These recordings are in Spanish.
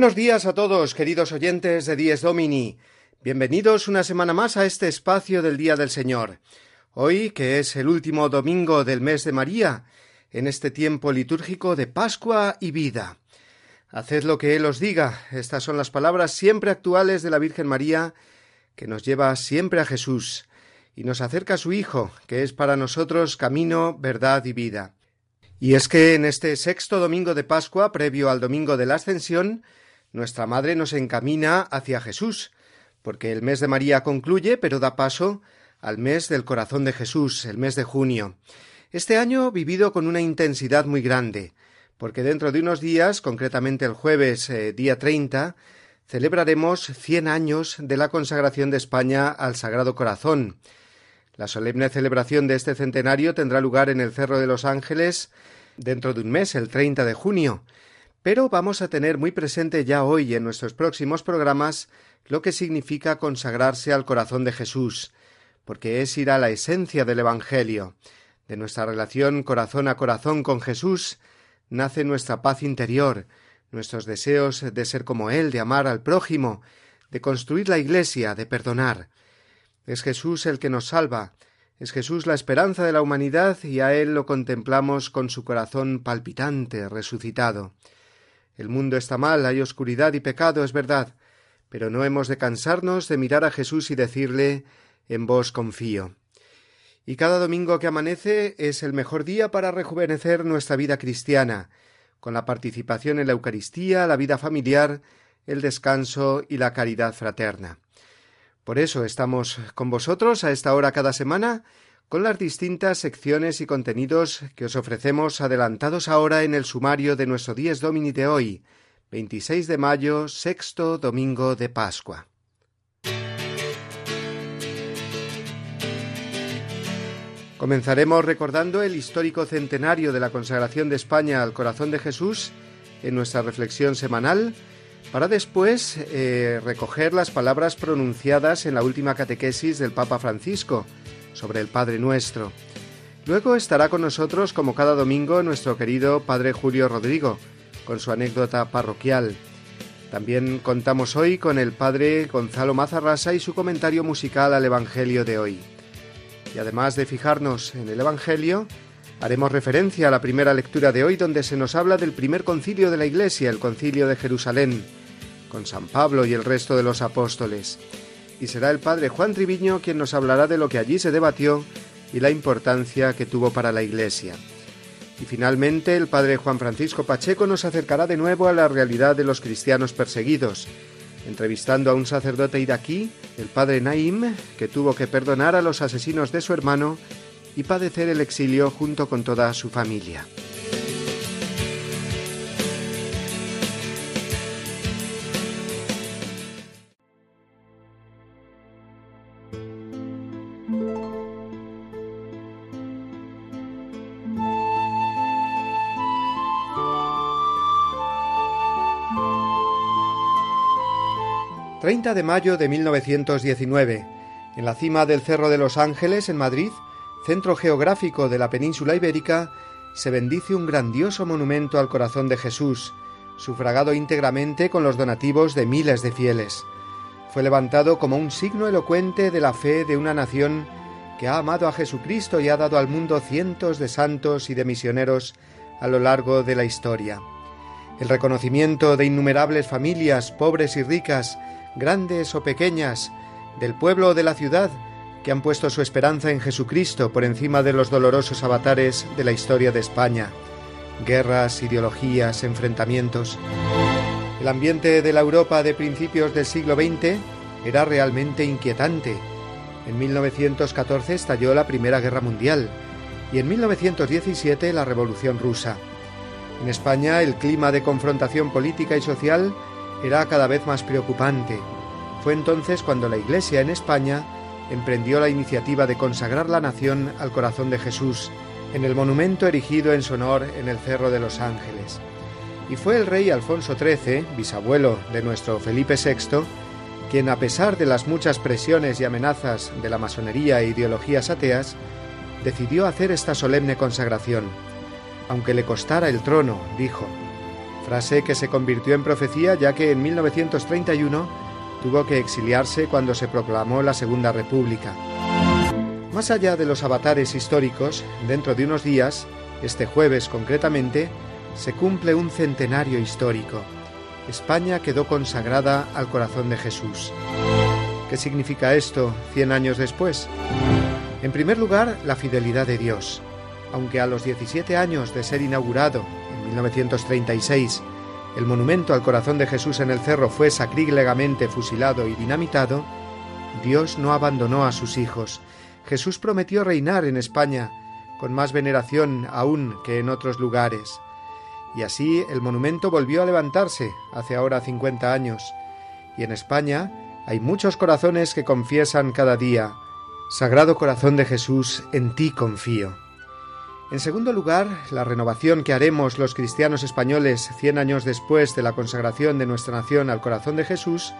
Buenos días a todos, queridos oyentes de Dies Domini. Bienvenidos una semana más a este espacio del Día del Señor. Hoy, que es el último domingo del mes de María, en este tiempo litúrgico de Pascua y vida. Haced lo que Él os diga. Estas son las palabras siempre actuales de la Virgen María, que nos lleva siempre a Jesús y nos acerca a su Hijo, que es para nosotros camino, verdad y vida. Y es que en este sexto domingo de Pascua, previo al domingo de la Ascensión, nuestra Madre nos encamina hacia Jesús, porque el mes de María concluye, pero da paso al mes del corazón de Jesús, el mes de junio. Este año vivido con una intensidad muy grande, porque dentro de unos días, concretamente el jueves eh, día 30, celebraremos cien años de la consagración de España al Sagrado Corazón. La solemne celebración de este centenario tendrá lugar en el Cerro de los Ángeles dentro de un mes, el 30 de junio, pero vamos a tener muy presente ya hoy en nuestros próximos programas lo que significa consagrarse al corazón de Jesús, porque es ir a la esencia del Evangelio. De nuestra relación corazón a corazón con Jesús nace nuestra paz interior, nuestros deseos de ser como Él, de amar al prójimo, de construir la Iglesia, de perdonar. Es Jesús el que nos salva, es Jesús la esperanza de la humanidad y a Él lo contemplamos con su corazón palpitante, resucitado. El mundo está mal, hay oscuridad y pecado, es verdad, pero no hemos de cansarnos de mirar a Jesús y decirle en vos confío. Y cada domingo que amanece es el mejor día para rejuvenecer nuestra vida cristiana, con la participación en la Eucaristía, la vida familiar, el descanso y la caridad fraterna. Por eso estamos con vosotros a esta hora cada semana con las distintas secciones y contenidos que os ofrecemos adelantados ahora en el sumario de nuestro Dies Domini de hoy, 26 de mayo, sexto domingo de Pascua. Comenzaremos recordando el histórico centenario de la consagración de España al corazón de Jesús en nuestra reflexión semanal, para después eh, recoger las palabras pronunciadas en la última catequesis del Papa Francisco, sobre el Padre Nuestro. Luego estará con nosotros, como cada domingo, nuestro querido Padre Julio Rodrigo, con su anécdota parroquial. También contamos hoy con el Padre Gonzalo Mazarrasa y su comentario musical al Evangelio de hoy. Y además de fijarnos en el Evangelio, haremos referencia a la primera lectura de hoy donde se nos habla del primer concilio de la Iglesia, el concilio de Jerusalén, con San Pablo y el resto de los apóstoles y será el padre Juan Triviño quien nos hablará de lo que allí se debatió y la importancia que tuvo para la Iglesia. Y finalmente el padre Juan Francisco Pacheco nos acercará de nuevo a la realidad de los cristianos perseguidos, entrevistando a un sacerdote iraquí, el padre Naim, que tuvo que perdonar a los asesinos de su hermano y padecer el exilio junto con toda su familia. 30 de mayo de 1919, en la cima del Cerro de los Ángeles, en Madrid, centro geográfico de la península ibérica, se bendice un grandioso monumento al corazón de Jesús, sufragado íntegramente con los donativos de miles de fieles. Fue levantado como un signo elocuente de la fe de una nación que ha amado a Jesucristo y ha dado al mundo cientos de santos y de misioneros a lo largo de la historia. El reconocimiento de innumerables familias, pobres y ricas, grandes o pequeñas, del pueblo o de la ciudad, que han puesto su esperanza en Jesucristo por encima de los dolorosos avatares de la historia de España. Guerras, ideologías, enfrentamientos. El ambiente de la Europa de principios del siglo XX era realmente inquietante, En 1914 estalló la Primera Guerra Mundial y en 1917 la Revolución Rusa. En España el clima de confrontación política y social era cada vez más preocupante. Fue entonces cuando la Iglesia en España emprendió la iniciativa de consagrar la nación al corazón de Jesús en el monumento erigido en su honor en el Cerro de los Ángeles. Y fue el rey Alfonso XIII, bisabuelo de nuestro Felipe VI, quien a pesar de las muchas presiones y amenazas de la masonería e ideologías ateas, decidió hacer esta solemne consagración, aunque le costara el trono, dijo, frase que se convirtió en profecía ya que en 1931 tuvo que exiliarse cuando se proclamó la Segunda República. Más allá de los avatares históricos, dentro de unos días, este jueves concretamente, se cumple un centenario histórico. España quedó consagrada al corazón de Jesús. ¿Qué significa esto cien años después? En primer lugar, la fidelidad de Dios. Aunque a los 17 años de ser inaugurado, 1936, el monumento al corazón de Jesús en el cerro fue sacrílegamente fusilado y dinamitado, Dios no abandonó a sus hijos. Jesús prometió reinar en España con más veneración aún que en otros lugares. Y así el monumento volvió a levantarse hace ahora 50 años. Y en España hay muchos corazones que confiesan cada día, Sagrado Corazón de Jesús, en ti confío. En segundo lugar, la renovación que haremos los cristianos españoles cien años después de la consagración de nuestra nación al corazón de Jesús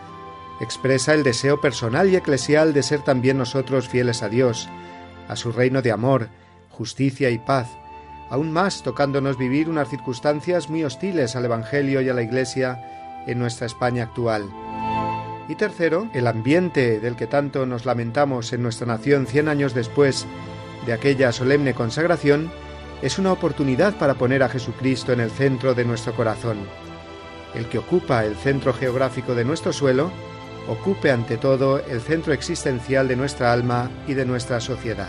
expresa el deseo personal y eclesial de ser también nosotros fieles a Dios, a su reino de amor, justicia y paz, aún más tocándonos vivir unas circunstancias muy hostiles al Evangelio y a la Iglesia en nuestra España actual. Y tercero, el ambiente del que tanto nos lamentamos en nuestra nación cien años después de aquella solemne consagración es una oportunidad para poner a Jesucristo en el centro de nuestro corazón. El que ocupa el centro geográfico de nuestro suelo, ocupe ante todo el centro existencial de nuestra alma y de nuestra sociedad.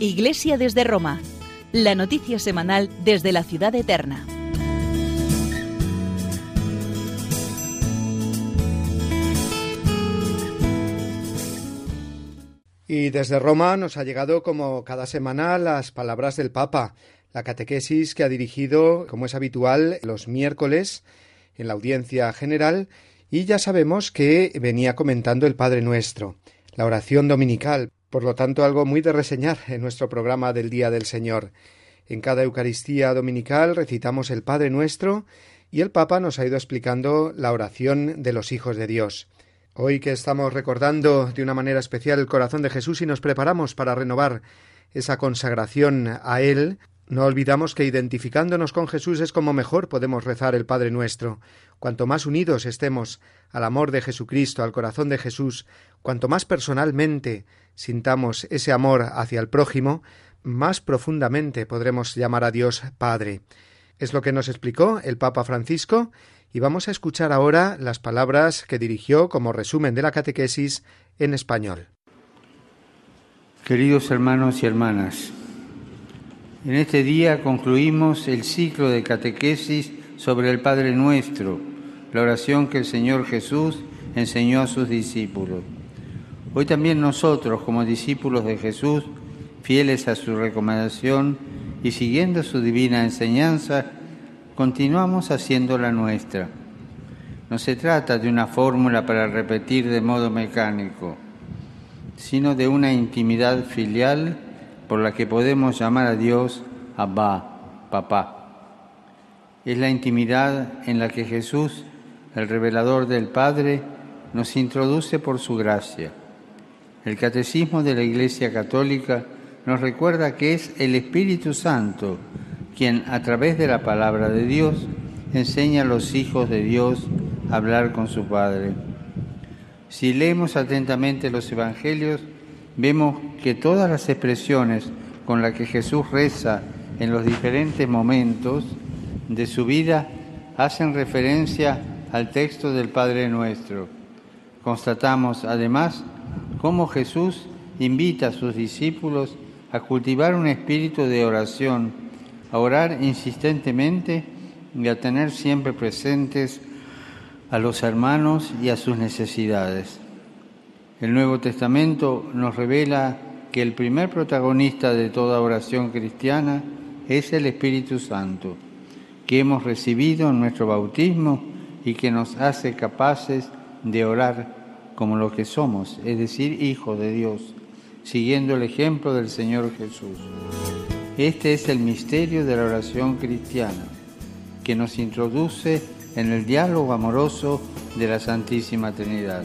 Iglesia desde Roma, la noticia semanal desde la ciudad eterna. Y desde Roma nos ha llegado como cada semana las palabras del Papa, la catequesis que ha dirigido, como es habitual, los miércoles en la audiencia general. Y ya sabemos que venía comentando el Padre Nuestro, la oración dominical, por lo tanto algo muy de reseñar en nuestro programa del Día del Señor. En cada Eucaristía dominical recitamos el Padre Nuestro y el Papa nos ha ido explicando la oración de los hijos de Dios. Hoy que estamos recordando de una manera especial el corazón de Jesús y nos preparamos para renovar esa consagración a Él, no olvidamos que identificándonos con Jesús es como mejor podemos rezar el Padre nuestro. Cuanto más unidos estemos al amor de Jesucristo, al corazón de Jesús, cuanto más personalmente sintamos ese amor hacia el prójimo, más profundamente podremos llamar a Dios Padre. Es lo que nos explicó el Papa Francisco y vamos a escuchar ahora las palabras que dirigió como resumen de la catequesis en español. Queridos hermanos y hermanas, en este día concluimos el ciclo de catequesis sobre el Padre Nuestro, la oración que el Señor Jesús enseñó a sus discípulos. Hoy también nosotros, como discípulos de Jesús, fieles a su recomendación y siguiendo su divina enseñanza, continuamos haciendo la nuestra. No se trata de una fórmula para repetir de modo mecánico, sino de una intimidad filial por la que podemos llamar a Dios Abba, papá. Es la intimidad en la que Jesús, el revelador del Padre, nos introduce por su gracia. El catecismo de la Iglesia Católica nos recuerda que es el Espíritu Santo quien a través de la palabra de Dios enseña a los hijos de Dios a hablar con su Padre. Si leemos atentamente los Evangelios, vemos que todas las expresiones con las que Jesús reza en los diferentes momentos de su vida hacen referencia al texto del Padre Nuestro. Constatamos además cómo Jesús invita a sus discípulos a cultivar un espíritu de oración, a orar insistentemente y a tener siempre presentes a los hermanos y a sus necesidades. El Nuevo Testamento nos revela que el primer protagonista de toda oración cristiana es el Espíritu Santo, que hemos recibido en nuestro bautismo y que nos hace capaces de orar como lo que somos, es decir, hijos de Dios, siguiendo el ejemplo del Señor Jesús. Este es el misterio de la oración cristiana, que nos introduce en el diálogo amoroso de la Santísima Trinidad.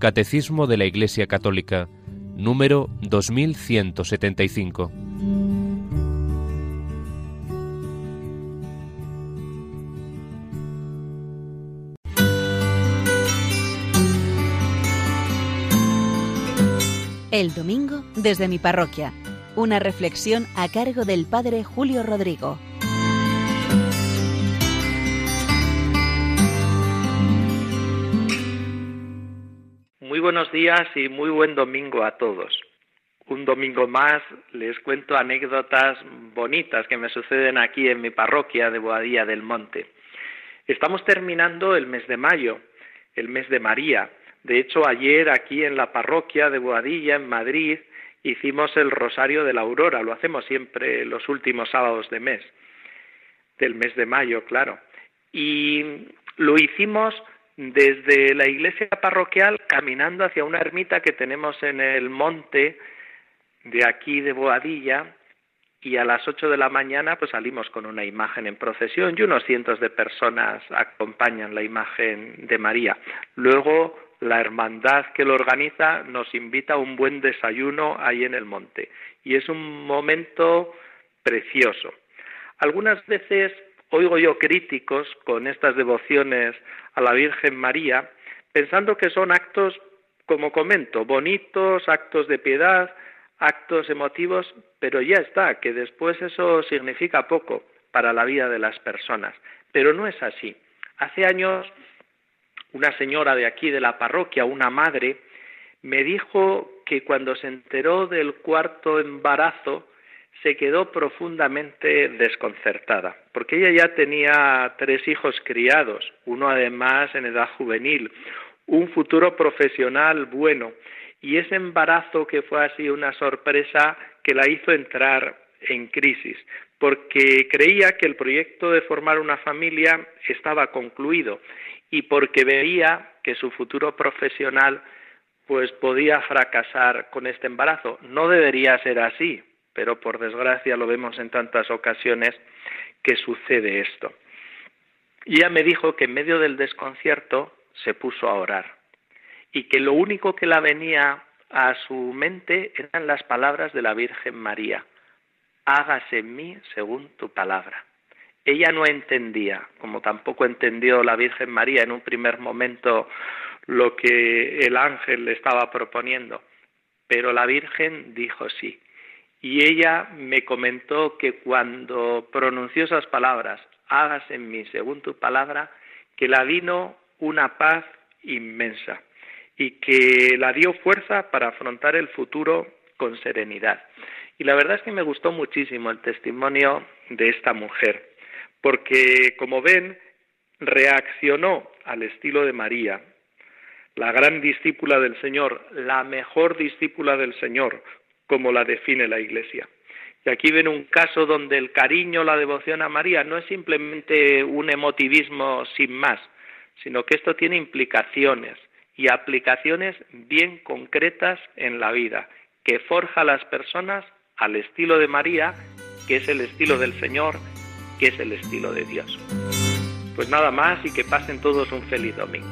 Catecismo de la Iglesia Católica, número 2175. El domingo desde mi parroquia. Una reflexión a cargo del Padre Julio Rodrigo. Muy buenos días y muy buen domingo a todos. Un domingo más les cuento anécdotas bonitas que me suceden aquí en mi parroquia de Boadilla del Monte. Estamos terminando el mes de mayo, el mes de María. De hecho, ayer aquí en la parroquia de Boadilla, en Madrid, hicimos el Rosario de la Aurora. Lo hacemos siempre los últimos sábados de mes, del mes de mayo, claro. Y lo hicimos desde la iglesia parroquial caminando hacia una ermita que tenemos en el monte de aquí de Boadilla y a las ocho de la mañana pues salimos con una imagen en procesión y unos cientos de personas acompañan la imagen de María. Luego la hermandad que lo organiza nos invita a un buen desayuno ahí en el monte. Y es un momento precioso. Algunas veces oigo yo críticos con estas devociones a la Virgen María, pensando que son actos, como comento, bonitos, actos de piedad, actos emotivos, pero ya está, que después eso significa poco para la vida de las personas. Pero no es así. Hace años una señora de aquí de la parroquia, una madre, me dijo que cuando se enteró del cuarto embarazo se quedó profundamente desconcertada, porque ella ya tenía tres hijos criados, uno además en edad juvenil, un futuro profesional bueno, y ese embarazo que fue así una sorpresa que la hizo entrar en crisis, porque creía que el proyecto de formar una familia estaba concluido y porque veía que su futuro profesional pues podía fracasar con este embarazo. No debería ser así, pero por desgracia lo vemos en tantas ocasiones que sucede esto. Y ella me dijo que en medio del desconcierto se puso a orar y que lo único que la venía a su mente eran las palabras de la Virgen María. Hágase en mí según tu palabra. Ella no entendía, como tampoco entendió la Virgen María en un primer momento lo que el ángel le estaba proponiendo, pero la Virgen dijo sí. Y ella me comentó que cuando pronunció esas palabras, hágase en mí según tu palabra, que la vino una paz inmensa y que la dio fuerza para afrontar el futuro con serenidad. Y la verdad es que me gustó muchísimo el testimonio de esta mujer porque, como ven, reaccionó al estilo de María, la gran discípula del Señor, la mejor discípula del Señor, como la define la Iglesia. Y aquí ven un caso donde el cariño, la devoción a María no es simplemente un emotivismo sin más, sino que esto tiene implicaciones y aplicaciones bien concretas en la vida, que forja a las personas al estilo de María, que es el estilo del Señor que es el estilo de Dios. Pues nada más y que pasen todos un feliz domingo.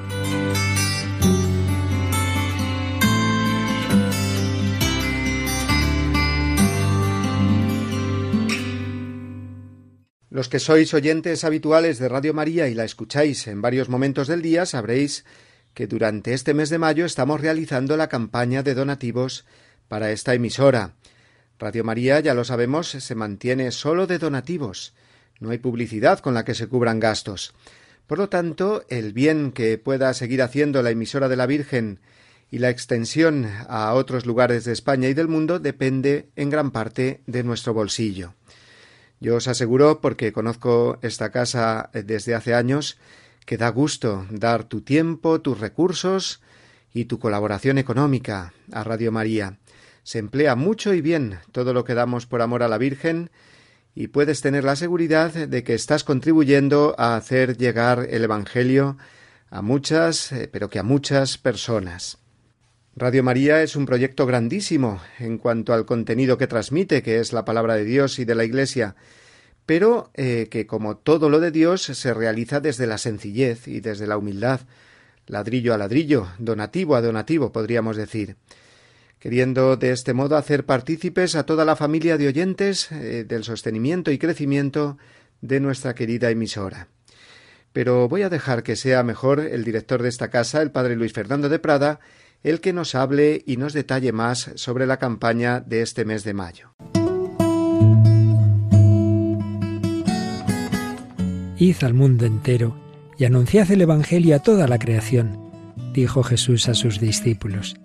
Los que sois oyentes habituales de Radio María y la escucháis en varios momentos del día sabréis que durante este mes de mayo estamos realizando la campaña de donativos para esta emisora. Radio María, ya lo sabemos, se mantiene solo de donativos. No hay publicidad con la que se cubran gastos. Por lo tanto, el bien que pueda seguir haciendo la emisora de la Virgen y la extensión a otros lugares de España y del mundo depende en gran parte de nuestro bolsillo. Yo os aseguro, porque conozco esta casa desde hace años, que da gusto dar tu tiempo, tus recursos y tu colaboración económica a Radio María. Se emplea mucho y bien todo lo que damos por amor a la Virgen y puedes tener la seguridad de que estás contribuyendo a hacer llegar el Evangelio a muchas, eh, pero que a muchas personas. Radio María es un proyecto grandísimo en cuanto al contenido que transmite, que es la palabra de Dios y de la Iglesia, pero eh, que como todo lo de Dios se realiza desde la sencillez y desde la humildad, ladrillo a ladrillo, donativo a donativo, podríamos decir queriendo de este modo hacer partícipes a toda la familia de oyentes eh, del sostenimiento y crecimiento de nuestra querida emisora. Pero voy a dejar que sea mejor el director de esta casa, el padre Luis Fernando de Prada, el que nos hable y nos detalle más sobre la campaña de este mes de mayo. Id al mundo entero y anunciad el Evangelio a toda la creación, dijo Jesús a sus discípulos.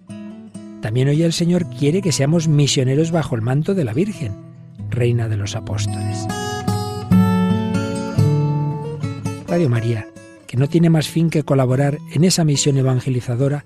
También hoy el Señor quiere que seamos misioneros bajo el manto de la Virgen, Reina de los Apóstoles. Radio María, que no tiene más fin que colaborar en esa misión evangelizadora,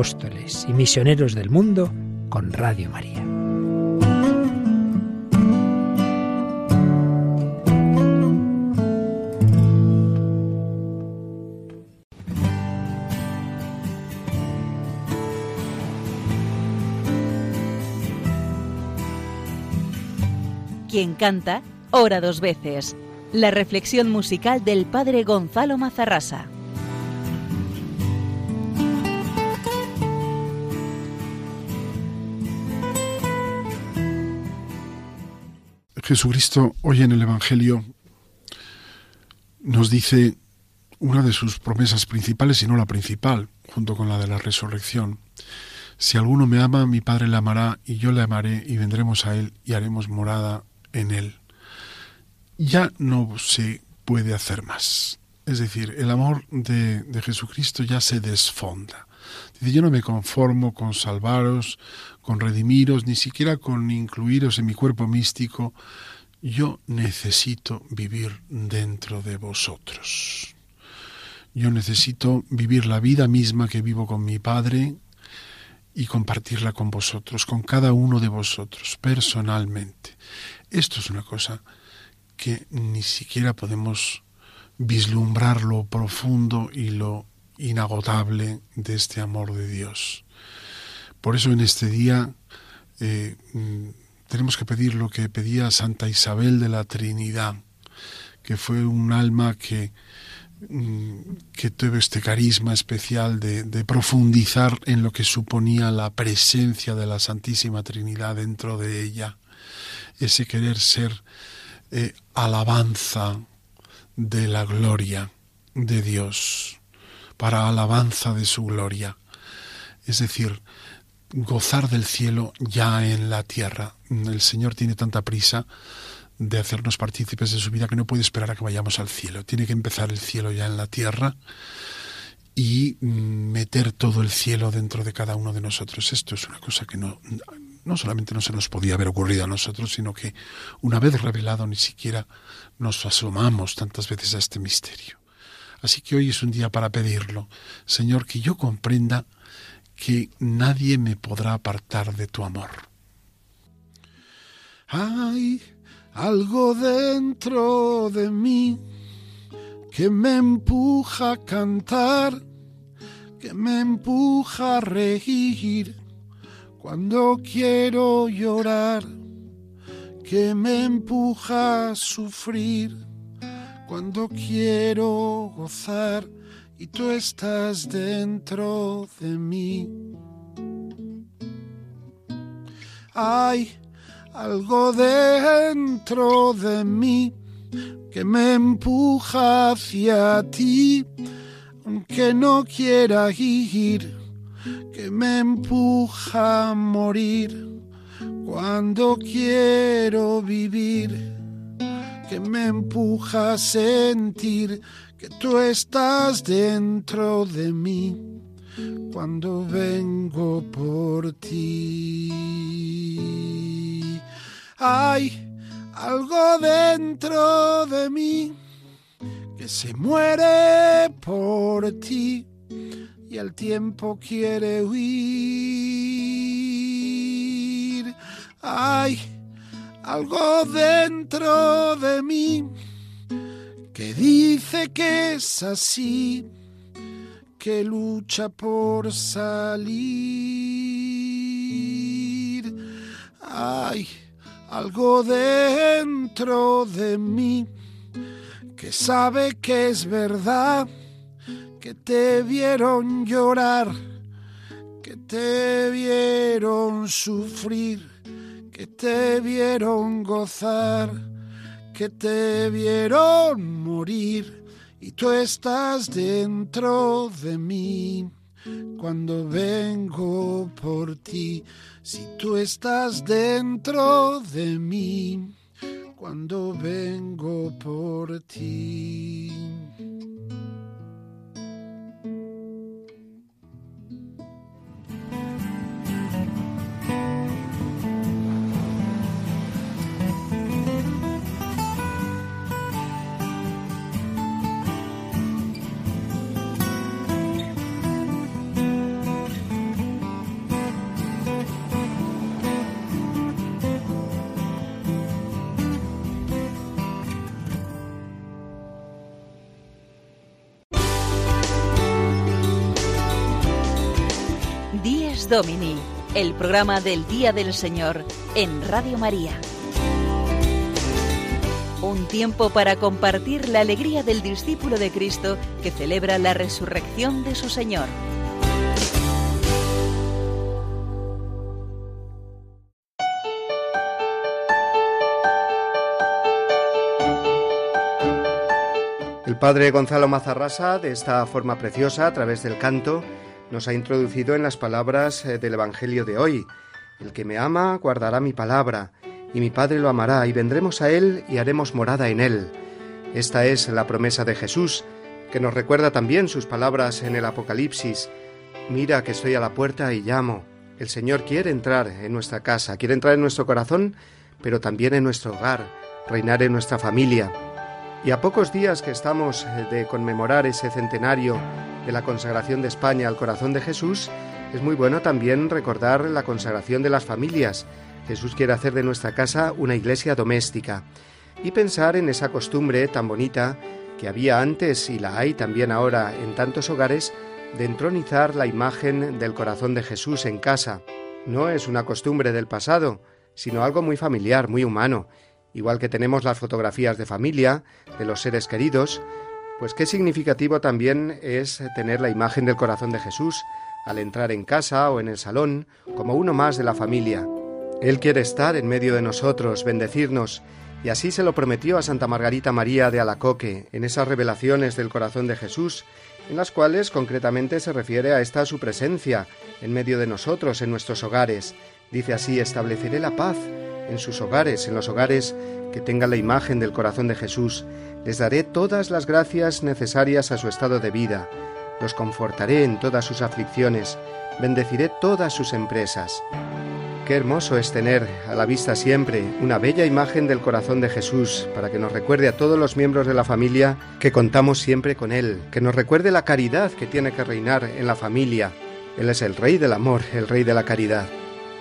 Apóstoles y misioneros del mundo con Radio María. Quien canta, ora dos veces. La reflexión musical del padre Gonzalo Mazarrasa. Jesucristo hoy en el Evangelio nos dice una de sus promesas principales, y no la principal, junto con la de la resurrección. Si alguno me ama, mi Padre le amará, y yo le amaré, y vendremos a él, y haremos morada en él. Ya no se puede hacer más. Es decir, el amor de Jesucristo ya se desfonda. Dice, yo no me conformo con salvaros, con redimiros, ni siquiera con incluiros en mi cuerpo místico. Yo necesito vivir dentro de vosotros. Yo necesito vivir la vida misma que vivo con mi Padre y compartirla con vosotros, con cada uno de vosotros, personalmente. Esto es una cosa que ni siquiera podemos vislumbrar lo profundo y lo inagotable de este amor de Dios. Por eso en este día eh, mm, tenemos que pedir lo que pedía Santa Isabel de la Trinidad, que fue un alma que, mm, que tuvo este carisma especial de, profundizar en lo que suponía la presencia de la Santísima Trinidad dentro de ella, ese querer ser eh, alabanza de la gloria de Dios, para alabanza de su gloria. Es decir, gozar del cielo ya en la tierra. El Señor tiene tanta prisa de hacernos partícipes de su vida que no puede esperar a que vayamos al cielo. Tiene que empezar el cielo ya en la tierra y meter todo el cielo dentro de cada uno de nosotros. Esto es una cosa que no, no solamente no se nos podía haber ocurrido a nosotros, sino que una vez revelado ni siquiera nos asomamos tantas veces a este misterio. Así que hoy es un día para pedirlo. Señor, que yo comprenda que nadie me podrá apartar de tu amor. Hay algo dentro de mí que me empuja a cantar, que me empuja a reír cuando quiero llorar, que me empuja a sufrir cuando quiero gozar y tú estás dentro de mí. Hay algo dentro de mí que me empuja hacia ti, aunque no quiera ir, que me empuja a morir cuando quiero vivir, que me empuja a sentir que tú estás dentro de mí cuando vengo por ti. Hay algo dentro de mí que se muere por ti y al tiempo quiere huir. Hay algo dentro de mí que dice que es así, que lucha por salir. Hay algo dentro de mí que sabe que es verdad, que te vieron llorar, que te vieron sufrir, que te vieron gozar que te vieron morir y tú estás dentro de mí. Cuando vengo por ti, si tú estás dentro de mí, cuando vengo por ti. Domini, el programa del Día del Señor en Radio María. Un tiempo para compartir la alegría del discípulo de Cristo que celebra la resurrección de su Señor. El padre Gonzalo Mazarrasa, de esta forma preciosa, a través del canto, nos ha introducido en las palabras eh, del Evangelio de hoy. El que me ama guardará mi palabra, y mi Padre lo amará, y vendremos a él y haremos morada en él. Esta es la promesa de Jesús, que nos recuerda también sus palabras en el Apocalipsis. Mira que estoy a la puerta y llamo. El Señor quiere entrar en nuestra casa, quiere entrar en nuestro corazón, pero también en nuestro hogar, reinar en nuestra familia. Y a pocos días que estamos eh, de conmemorar ese centenario de la consagración de España al corazón de Jesús, es muy bueno también recordar la consagración de las familias. Jesús quiere hacer de nuestra casa una iglesia doméstica y pensar en esa costumbre tan bonita que había antes y la hay también ahora en tantos hogares de entronizar la imagen del corazón de Jesús en casa. No es una costumbre del pasado, sino algo muy familiar, muy humano, igual que tenemos las fotografías de familia, de los seres queridos, pues qué significativo también es tener la imagen del corazón de Jesús al entrar en casa o en el salón como uno más de la familia. Él quiere estar en medio de nosotros, bendecirnos, y así se lo prometió a Santa Margarita María de Alacoque en esas revelaciones del corazón de Jesús, en las cuales concretamente se refiere a esta su presencia en medio de nosotros, en nuestros hogares. Dice así, estableceré la paz en sus hogares, en los hogares que tengan la imagen del corazón de Jesús. Les daré todas las gracias necesarias a su estado de vida. Los confortaré en todas sus aflicciones. Bendeciré todas sus empresas. Qué hermoso es tener a la vista siempre una bella imagen del corazón de Jesús para que nos recuerde a todos los miembros de la familia que contamos siempre con Él, que nos recuerde la caridad que tiene que reinar en la familia. Él es el Rey del Amor, el Rey de la Caridad.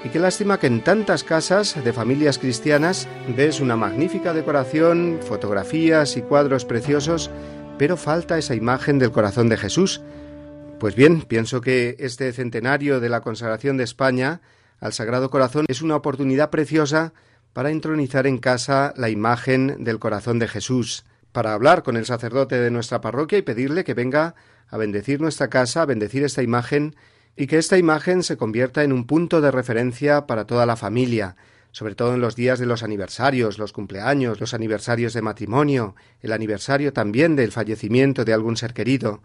Y qué lástima que en tantas casas de familias cristianas ves una magnífica decoración, fotografías y cuadros preciosos, pero falta esa imagen del corazón de Jesús. Pues bien, pienso que este centenario de la consagración de España al Sagrado Corazón es una oportunidad preciosa para entronizar en casa la imagen del corazón de Jesús, para hablar con el sacerdote de nuestra parroquia y pedirle que venga a bendecir nuestra casa, a bendecir esta imagen y que esta imagen se convierta en un punto de referencia para toda la familia, sobre todo en los días de los aniversarios, los cumpleaños, los aniversarios de matrimonio, el aniversario también del fallecimiento de algún ser querido.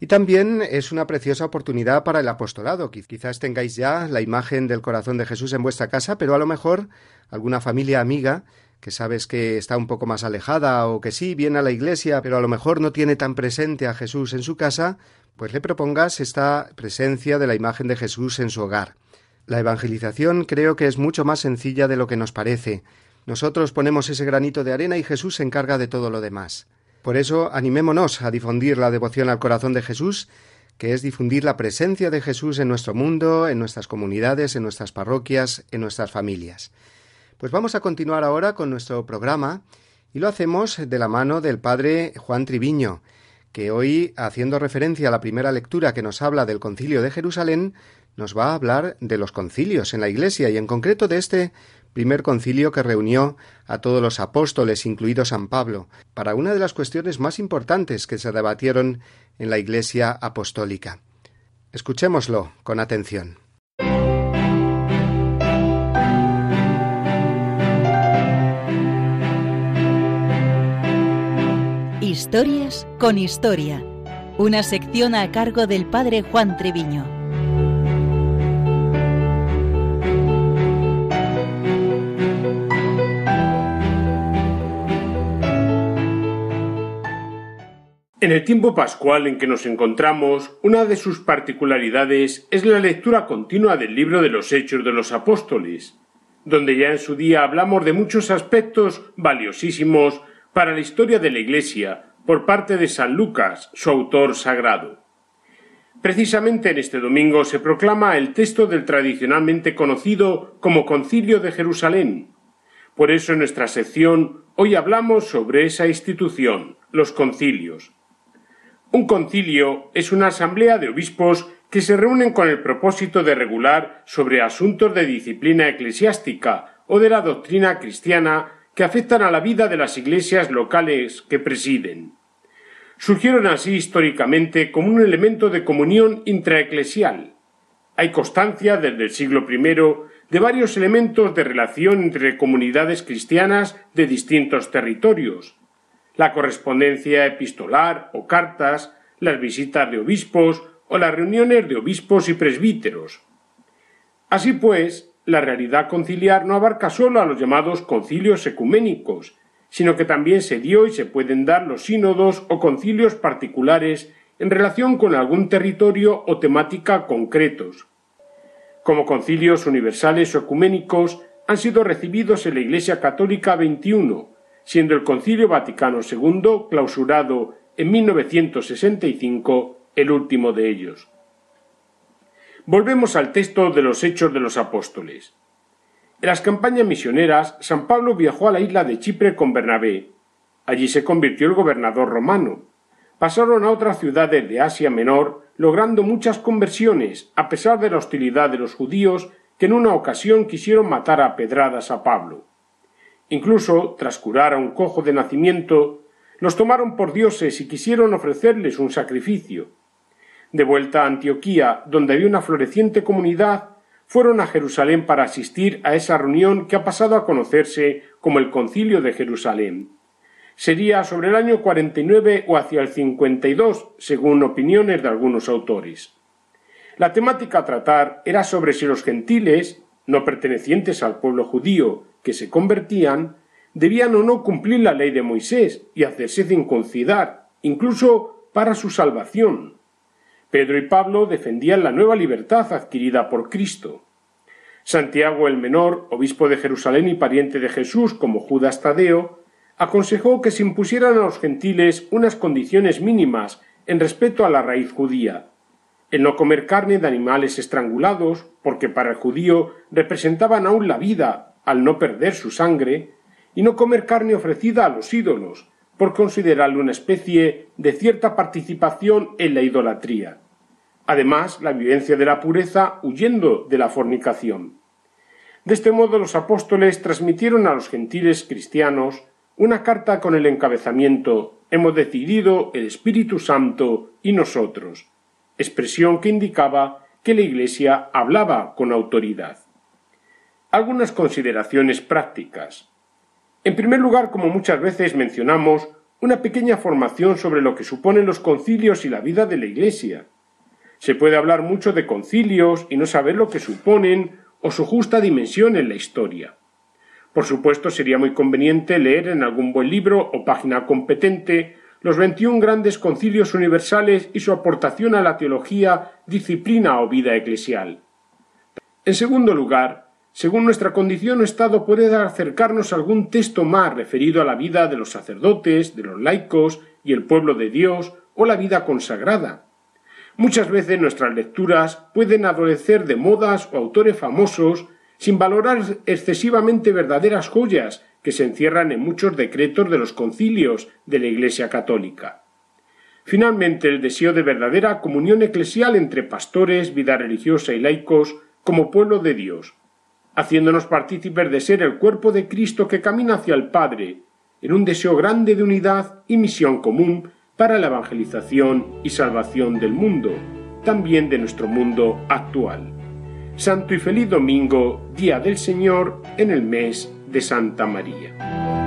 Y también es una preciosa oportunidad para el apostolado. Quizás tengáis ya la imagen del corazón de Jesús en vuestra casa, pero a lo mejor alguna familia amiga que sabes que está un poco más alejada o que sí viene a la iglesia, pero a lo mejor no tiene tan presente a Jesús en su casa, pues le propongas esta presencia de la imagen de Jesús en su hogar. La evangelización creo que es mucho más sencilla de lo que nos parece. Nosotros ponemos ese granito de arena y Jesús se encarga de todo lo demás. Por eso animémonos a difundir la devoción al corazón de Jesús, que es difundir la presencia de Jesús en nuestro mundo, en nuestras comunidades, en nuestras parroquias, en nuestras familias. Pues vamos a continuar ahora con nuestro programa y lo hacemos de la mano del padre Juan Triviño, que hoy, haciendo referencia a la primera lectura que nos habla del concilio de Jerusalén, nos va a hablar de los concilios en la Iglesia y en concreto de este primer concilio que reunió a todos los apóstoles, incluido San Pablo, para una de las cuestiones más importantes que se debatieron en la Iglesia apostólica. Escuchémoslo con atención. Historias con Historia, una sección a cargo del padre Juan Treviño. En el tiempo pascual en que nos encontramos, una de sus particularidades es la lectura continua del libro de los Hechos de los Apóstoles, donde ya en su día hablamos de muchos aspectos valiosísimos para la historia de la Iglesia, por parte de San Lucas, su autor sagrado. Precisamente en este domingo se proclama el texto del tradicionalmente conocido como Concilio de Jerusalén. Por eso en nuestra sección hoy hablamos sobre esa institución, los concilios. Un concilio es una asamblea de obispos que se reúnen con el propósito de regular sobre asuntos de disciplina eclesiástica o de la doctrina cristiana que afectan a la vida de las iglesias locales que presiden. Surgieron así históricamente como un elemento de comunión intraeclesial. Hay constancia desde el siglo I de varios elementos de relación entre comunidades cristianas de distintos territorios. La correspondencia epistolar o cartas, las visitas de obispos o las reuniones de obispos y presbíteros. Así pues, la realidad conciliar no abarca sólo a los llamados concilios ecuménicos, sino que también se dio y se pueden dar los sínodos o concilios particulares en relación con algún territorio o temática concretos, como concilios universales o ecuménicos han sido recibidos en la Iglesia Católica 21, siendo el Concilio Vaticano II, clausurado en 1965, el último de ellos. Volvemos al texto de los Hechos de los Apóstoles. En las campañas misioneras, San Pablo viajó a la isla de Chipre con Bernabé. Allí se convirtió el gobernador romano. Pasaron a otras ciudades de Asia Menor logrando muchas conversiones, a pesar de la hostilidad de los judíos que en una ocasión quisieron matar a pedradas a Pablo. Incluso, tras curar a un cojo de nacimiento, los tomaron por dioses y quisieron ofrecerles un sacrificio. De vuelta a Antioquía, donde había una floreciente comunidad, fueron a Jerusalén para asistir a esa reunión que ha pasado a conocerse como el Concilio de Jerusalén sería sobre el año 49 o hacia el 52, según opiniones de algunos autores. La temática a tratar era sobre si los gentiles, no pertenecientes al pueblo judío, que se convertían, debían o no cumplir la ley de Moisés y hacerse circuncidar, incluso para su salvación. Pedro y Pablo defendían la nueva libertad adquirida por Cristo. Santiago el Menor, obispo de Jerusalén y pariente de Jesús como Judas Tadeo, aconsejó que se impusieran a los gentiles unas condiciones mínimas en respeto a la raíz judía, el no comer carne de animales estrangulados, porque para el judío representaban aún la vida al no perder su sangre, y no comer carne ofrecida a los ídolos, por considerarlo una especie de cierta participación en la idolatría. Además, la vivencia de la pureza huyendo de la fornicación. De este modo los apóstoles transmitieron a los gentiles cristianos una carta con el encabezamiento Hemos decidido el Espíritu Santo y nosotros, expresión que indicaba que la Iglesia hablaba con autoridad. Algunas consideraciones prácticas. En primer lugar, como muchas veces mencionamos, una pequeña formación sobre lo que suponen los concilios y la vida de la Iglesia. Se puede hablar mucho de concilios y no saber lo que suponen o su justa dimensión en la historia. Por supuesto, sería muy conveniente leer en algún buen libro o página competente los 21 grandes concilios universales y su aportación a la teología, disciplina o vida eclesial. En segundo lugar, según nuestra condición o estado puede acercarnos algún texto más referido a la vida de los sacerdotes, de los laicos y el pueblo de Dios o la vida consagrada. Muchas veces nuestras lecturas pueden adolecer de modas o autores famosos sin valorar excesivamente verdaderas joyas que se encierran en muchos decretos de los concilios de la Iglesia católica. Finalmente, el deseo de verdadera comunión eclesial entre pastores, vida religiosa y laicos como pueblo de Dios, haciéndonos partícipes de ser el cuerpo de Cristo que camina hacia el Padre, en un deseo grande de unidad y misión común para la evangelización y salvación del mundo, también de nuestro mundo actual. Santo y feliz domingo, Día del Señor, en el mes de Santa María.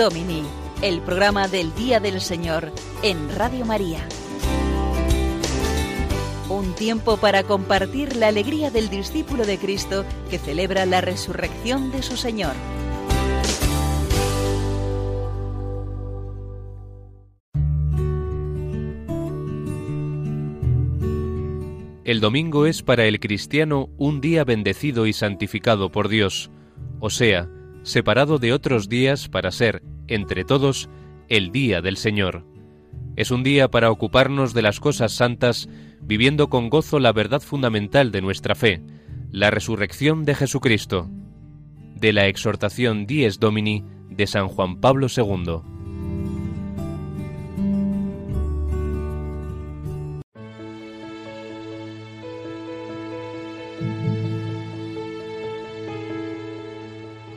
Domini, el programa del Día del Señor en Radio María un tiempo para compartir la alegría del discípulo de Cristo que celebra la resurrección de su Señor. El domingo es para el cristiano un día bendecido y santificado por Dios, o sea, separado de otros días para ser, entre todos, el día del Señor. Es un día para ocuparnos de las cosas santas, viviendo con gozo la verdad fundamental de nuestra fe, la resurrección de Jesucristo. De la exhortación Dies Domini de San Juan Pablo II.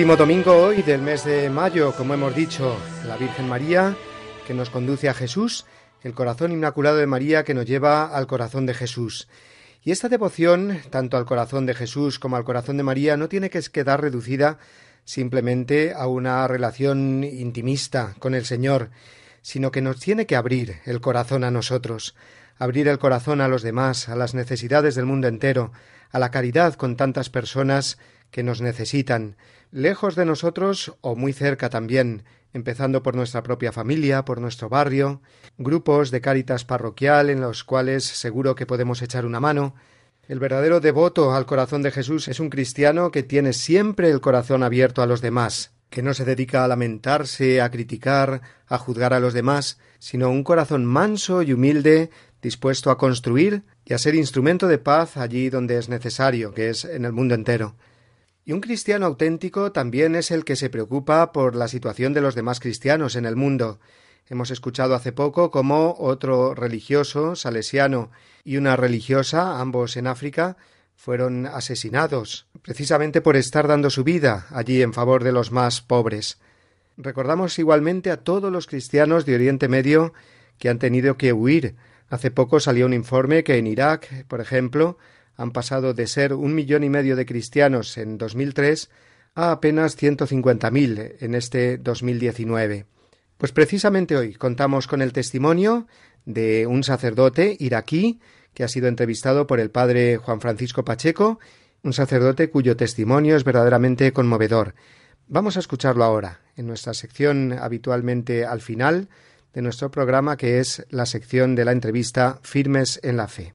Último domingo hoy del mes de mayo, como hemos dicho, la Virgen María que nos conduce a Jesús, el corazón inmaculado de María que nos lleva al corazón de Jesús. Y esta devoción, tanto al corazón de Jesús como al corazón de María, no tiene que quedar reducida simplemente a una relación intimista con el Señor, sino que nos tiene que abrir el corazón a nosotros, abrir el corazón a los demás, a las necesidades del mundo entero, a la caridad con tantas personas que nos necesitan, lejos de nosotros o muy cerca también, empezando por nuestra propia familia, por nuestro barrio, grupos de cáritas parroquial en los cuales seguro que podemos echar una mano. El verdadero devoto al corazón de Jesús es un cristiano que tiene siempre el corazón abierto a los demás, que no se dedica a lamentarse, a criticar, a juzgar a los demás, sino un corazón manso y humilde, dispuesto a construir y a ser instrumento de paz allí donde es necesario, que es en el mundo entero. Y un cristiano auténtico también es el que se preocupa por la situación de los demás cristianos en el mundo. Hemos escuchado hace poco cómo otro religioso salesiano y una religiosa, ambos en África, fueron asesinados, precisamente por estar dando su vida allí en favor de los más pobres. Recordamos igualmente a todos los cristianos de Oriente Medio que han tenido que huir. Hace poco salió un informe que en Irak, por ejemplo, han pasado de ser un millón y medio de cristianos en 2003 a apenas 150.000 en este 2019. Pues precisamente hoy contamos con el testimonio de un sacerdote iraquí que ha sido entrevistado por el padre Juan Francisco Pacheco, un sacerdote cuyo testimonio es verdaderamente conmovedor. Vamos a escucharlo ahora, en nuestra sección habitualmente al final de nuestro programa, que es la sección de la entrevista Firmes en la Fe.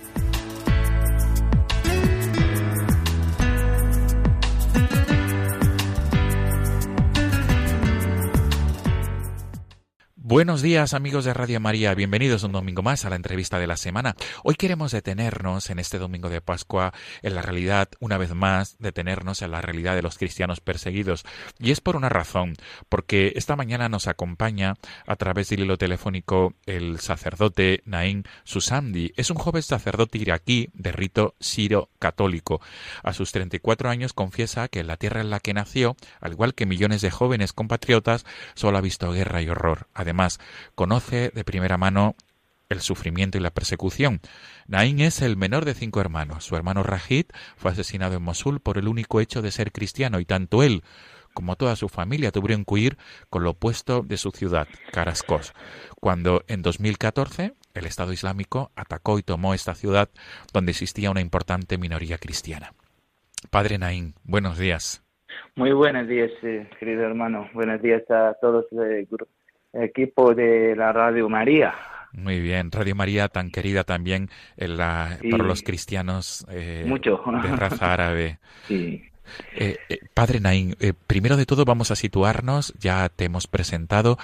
Buenos días amigos de Radio María, bienvenidos un domingo más a la entrevista de la semana. Hoy queremos detenernos en este domingo de Pascua en la realidad, una vez más, detenernos en la realidad de los cristianos perseguidos. Y es por una razón, porque esta mañana nos acompaña a través del hilo telefónico el sacerdote Naim Susandi. Es un joven sacerdote iraquí de rito siro-católico. A sus 34 años confiesa que en la tierra en la que nació, al igual que millones de jóvenes compatriotas, solo ha visto guerra y horror. Además, conoce de primera mano el sufrimiento y la persecución. Naín es el menor de cinco hermanos. Su hermano Rajid fue asesinado en Mosul por el único hecho de ser cristiano y tanto él como toda su familia tuvieron que huir con lo opuesto de su ciudad, Carascos, cuando en 2014 el Estado Islámico atacó y tomó esta ciudad donde existía una importante minoría cristiana. Padre Naín, buenos días. Muy buenos días, eh, querido hermano. Buenos días a todos grupo equipo de la Radio María. Muy bien, Radio María tan querida también en la, para los cristianos eh, Mucho. de raza árabe. Sí. Eh, eh, padre Naín, primero de todo vamos a situarnos, ya te hemos presentado,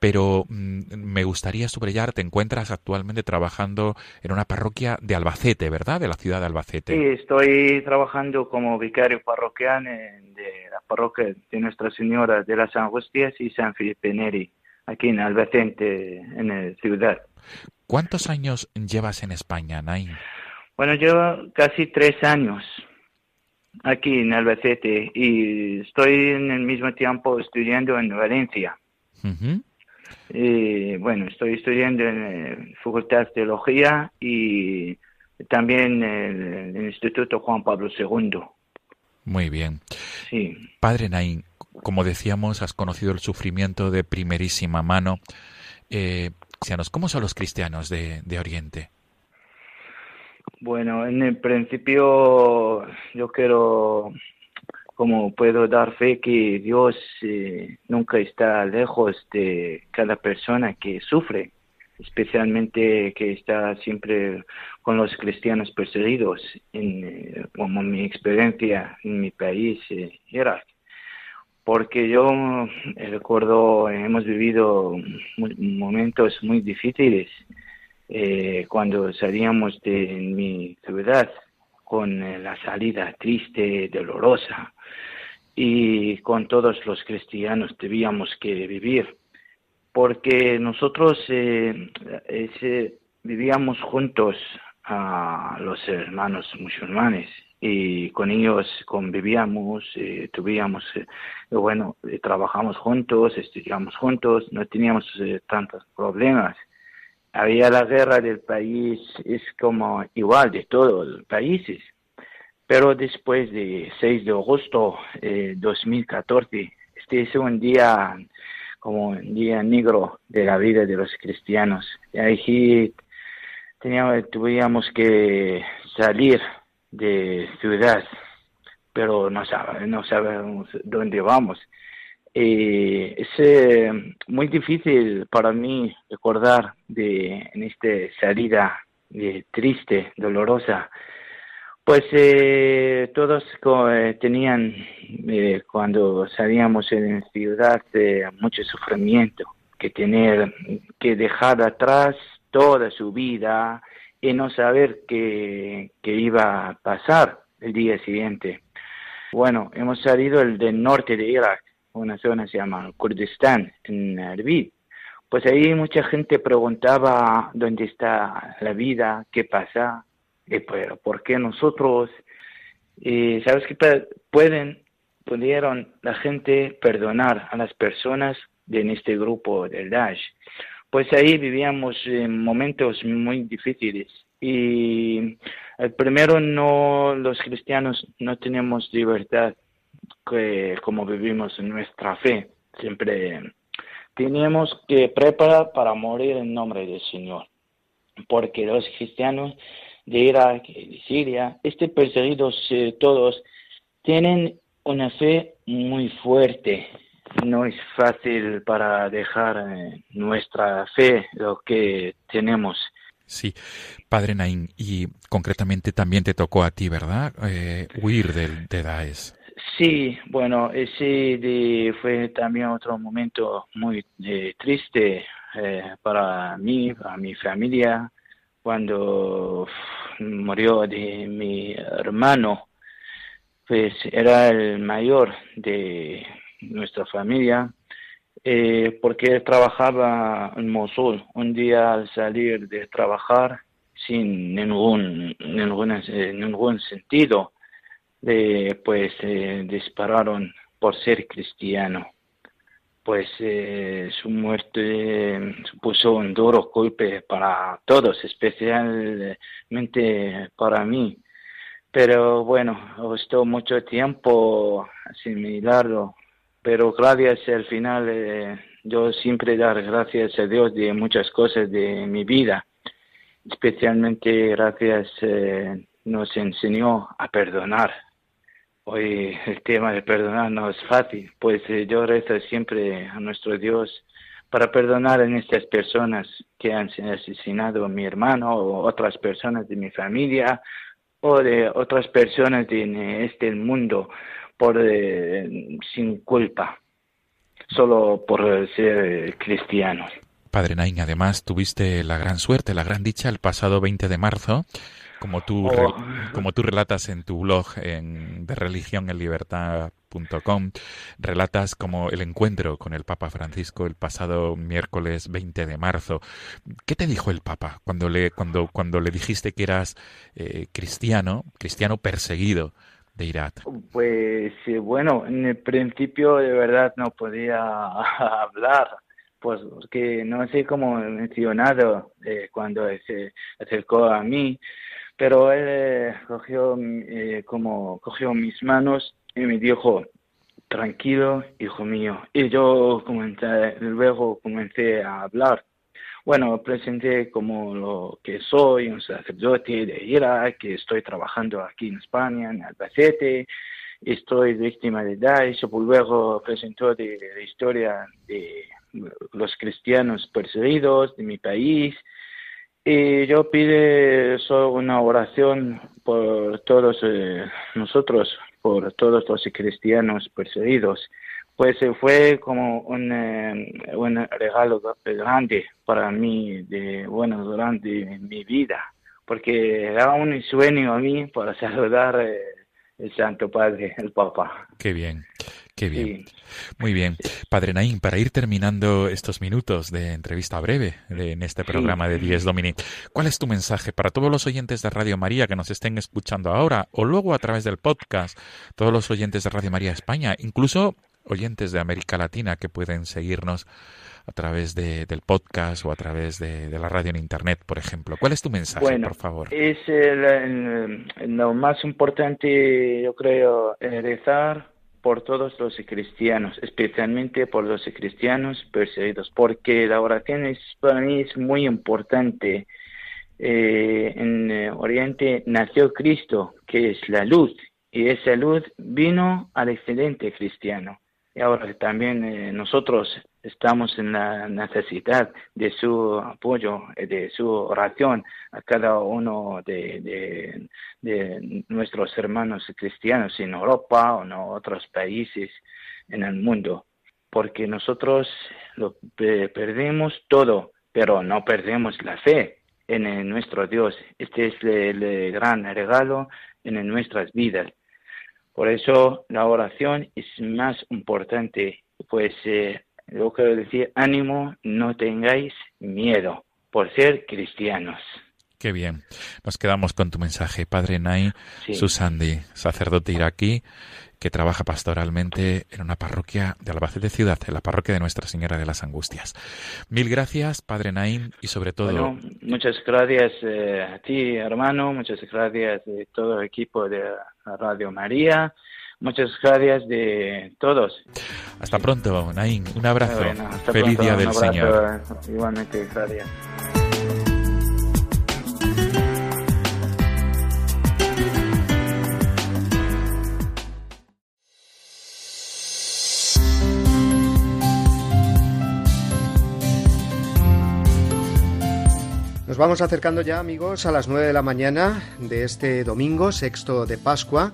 pero mm, me gustaría subrayar, te encuentras actualmente trabajando en una parroquia de Albacete, ¿verdad? De la ciudad de Albacete. Sí, estoy trabajando como vicario parroquial de la parroquia de Nuestra Señora de las Angustias y San Felipe Neri aquí en Albacete, en la ciudad. ¿Cuántos años llevas en España, Nain? Bueno, llevo casi tres años aquí en Albacete y estoy en el mismo tiempo estudiando en Valencia. y, bueno, estoy estudiando en la Facultad de Teología y también en el Instituto Juan Pablo II. Muy bien. Sí. Padre Naín, como decíamos, has conocido el sufrimiento de primerísima mano. Eh, ¿cómo son los cristianos de, Oriente? Bueno, en el principio yo quiero, como puedo dar fe que Dios eh, nunca está lejos de cada persona que sufre, especialmente que está siempre con los cristianos perseguidos, en, eh, como mi experiencia en mi país, eh, Irak porque yo eh, recuerdo, hemos vivido momentos muy difíciles eh, cuando salíamos de mi ciudad con eh, la salida triste, dolorosa, y con todos los cristianos debíamos que vivir, porque nosotros vivíamos juntos a los hermanos musulmanes y con ellos convivíamos, eh, tuvíamos, eh, bueno, eh, trabajamos juntos, estudiamos juntos, no teníamos tantos problemas. Había la guerra del país, es como igual de todos los países, pero después de 6 de agosto de 2014, este es un día como un día negro de la vida de los cristianos. Y ahí teníamos, tuvimos que salir de ciudad, pero no, sabe, no sabemos dónde vamos. Eh, es eh, muy difícil para mí recordar de en esta salida de triste, dolorosa. Pues eh, todos tenían, cuando salíamos en ciudad, mucho sufrimiento, que tener que dejar atrás toda su vida, y no saber qué, iba a pasar el día siguiente. Bueno, hemos salido el del norte de Irak, una zona se llama Kurdistán, en Erbil. Pues ahí mucha gente preguntaba dónde está la vida, qué pasa, y pero por qué nosotros, y sabes que pueden, pudieron la gente perdonar a las personas de este grupo del Daesh pues ahí vivíamos en momentos muy difíciles. Y primero no los cristianos no tenemos libertad que, como vivimos en nuestra fe. Siempre teníamos que preparar para morir en nombre del Señor. Porque los cristianos de Irak y de Siria este perseguidos eh, todos tienen una fe muy fuerte no es fácil para dejar eh, nuestra fe, lo que tenemos. Sí, Padre Naín, y concretamente también te tocó a ti, ¿verdad? Eh, huir del, de Daesh. Sí, bueno, ese fue también otro momento muy eh, triste eh, para mí, para mi familia, cuando murió de mi hermano, pues era el mayor de nuestra familia, eh, porque trabajaba en Mosul. Un día al salir de trabajar, sin ningún, ningún, eh, ningún sentido, pues dispararon por ser cristiano pues eh, su muerte supuso un duro golpe para todos, especialmente para mí. Pero bueno, costó mucho tiempo asimilarlo, pero gracias al final eh, yo siempre dar gracias a Dios de muchas cosas de mi vida, especialmente gracias eh, nos enseñó a perdonar. Hoy el tema de perdonar no es fácil, pues eh, yo rezo siempre a nuestro Dios para perdonar a estas personas que han asesinado a mi hermano o otras personas de mi familia o de otras personas de este mundo por eh, sin culpa, solo por ser cristianos. Padre Nain, además tuviste la gran suerte, la gran dicha el pasado 20 de marzo como tú, oh. como tú relatas en tu blog en, de religión en libertad.com, relatas como el encuentro con el Papa Francisco el pasado miércoles 20 de marzo. ¿Qué te dijo el Papa cuando le, cuando, cuando le dijiste que eras eh, cristiano, cristiano perseguido? De Irak? Pues bueno, en el principio de verdad no podía hablar, pues porque no sé cómo mencionado eh, cuando se acercó a mí, pero él eh, cogió, eh, como, cogió mis manos y me dijo, tranquilo, hijo mío. Y yo comencé, luego comencé a hablar. Bueno, presenté como lo que soy, un sacerdote de Irak, que estoy trabajando aquí en España, en Albacete, estoy víctima de Daesh, luego presentó de la historia de los cristianos perseguidos de mi país, y yo pide una oración por todos eh, nosotros, por todos los cristianos perseguidos. Pues eh, fue como un, eh, un regalo grande para mí, de, bueno, durante mi vida, porque era un sueño a mí para saludar el Santo Padre, el Papa. Qué bien. Qué bien. Muy bien. Padre Naín, para ir terminando estos minutos de entrevista breve en este programa de Diez Domini, ¿cuál es tu mensaje para todos los oyentes de Radio María que nos estén escuchando ahora o luego a través del podcast, todos los oyentes de Radio María España, incluso oyentes de América Latina que pueden seguirnos a través de, del podcast o a través de, la radio en Internet, por ejemplo. ¿Cuál es tu mensaje, por favor? Es lo más importante, yo creo, rezar por todos los cristianos, especialmente por los cristianos perseguidos, porque la oración es, para mí es muy importante. Eh, en eh, Oriente nació Cristo, que es la luz, y esa luz vino al excelente cristiano. Y ahora también eh, nosotros estamos en la necesidad de su apoyo, de su oración a cada uno de, nuestros hermanos cristianos en Europa o en otros países en el mundo, porque nosotros lo perdemos todo, pero no perdemos la fe en nuestro Dios. Este es el gran regalo en nuestras vidas. Por eso la oración es más importante, pues eh, yo quiero decir, ánimo, no tengáis miedo por ser cristianos. Qué bien. Nos quedamos con tu mensaje, Padre Nay Susandi, sacerdote iraquí que trabaja pastoralmente en una parroquia de Albacete Ciudad, en la parroquia de Nuestra Señora de las Angustias. Mil gracias, Padre Naim, y sobre todo... muchas gracias eh, a ti, hermano, muchas gracias a todo el equipo de Radio María, Muchas gracias de todos. Hasta pronto, Naín. Un abrazo. Feliz Día del Señor. Igualmente, gracias. Nos vamos acercando ya, amigos, a las nueve de la mañana de este domingo, sexto de Pascua.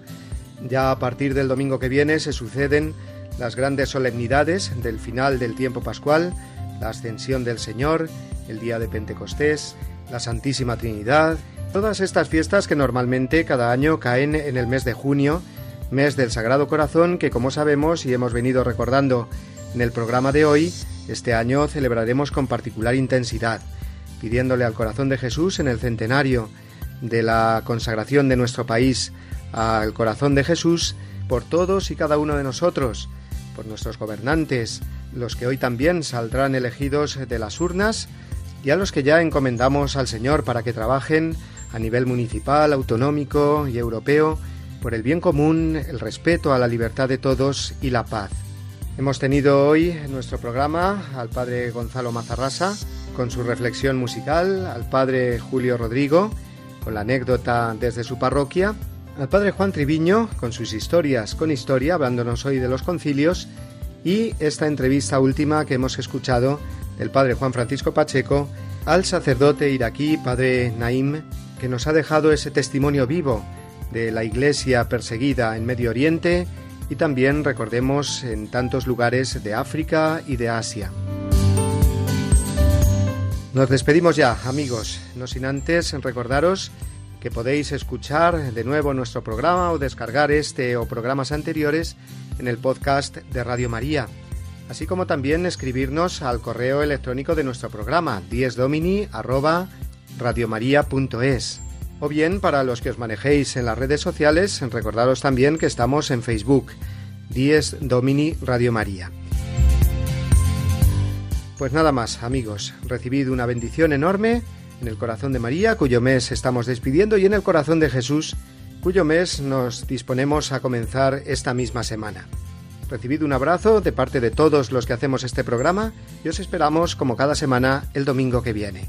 Ya a partir del domingo que viene se suceden las grandes solemnidades del final del tiempo pascual, la ascensión del Señor, el día de Pentecostés, la Santísima Trinidad, todas estas fiestas que normalmente cada año caen en el mes de junio, mes del Sagrado Corazón que como sabemos y hemos venido recordando en el programa de hoy, este año celebraremos con particular intensidad, pidiéndole al corazón de Jesús en el centenario de la consagración de nuestro país al corazón de Jesús por todos y cada uno de nosotros, por nuestros gobernantes, los que hoy también saldrán elegidos de las urnas, y a los que ya encomendamos al Señor para que trabajen a nivel municipal, autonómico y europeo por el bien común, el respeto a la libertad de todos y la paz. Hemos tenido hoy en nuestro programa al padre Gonzalo Mazarrasa con su reflexión musical, al padre Julio Rodrigo con la anécdota desde su parroquia, al padre Juan Triviño con sus historias con historia, hablándonos hoy de los concilios, y esta entrevista última que hemos escuchado del padre Juan Francisco Pacheco al sacerdote iraquí, padre Naim, que nos ha dejado ese testimonio vivo de la iglesia perseguida en Medio Oriente y también, recordemos, en tantos lugares de África y de Asia. Nos despedimos ya, amigos, no sin antes recordaros que podéis escuchar de nuevo nuestro programa o descargar este o programas anteriores en el podcast de Radio María, así como también escribirnos al correo electrónico de nuestro programa diesdomini@radiomaria.es. O bien, para los que os manejéis en las redes sociales, recordaros también que estamos en Facebook, Dies Domini Radio María. Pues nada más, amigos, recibid una bendición enorme en el corazón de María, cuyo mes estamos despidiendo, y en el corazón de Jesús, cuyo mes nos disponemos a comenzar esta misma semana. Recibid un abrazo de parte de todos los que hacemos este programa y os esperamos como cada semana el domingo que viene.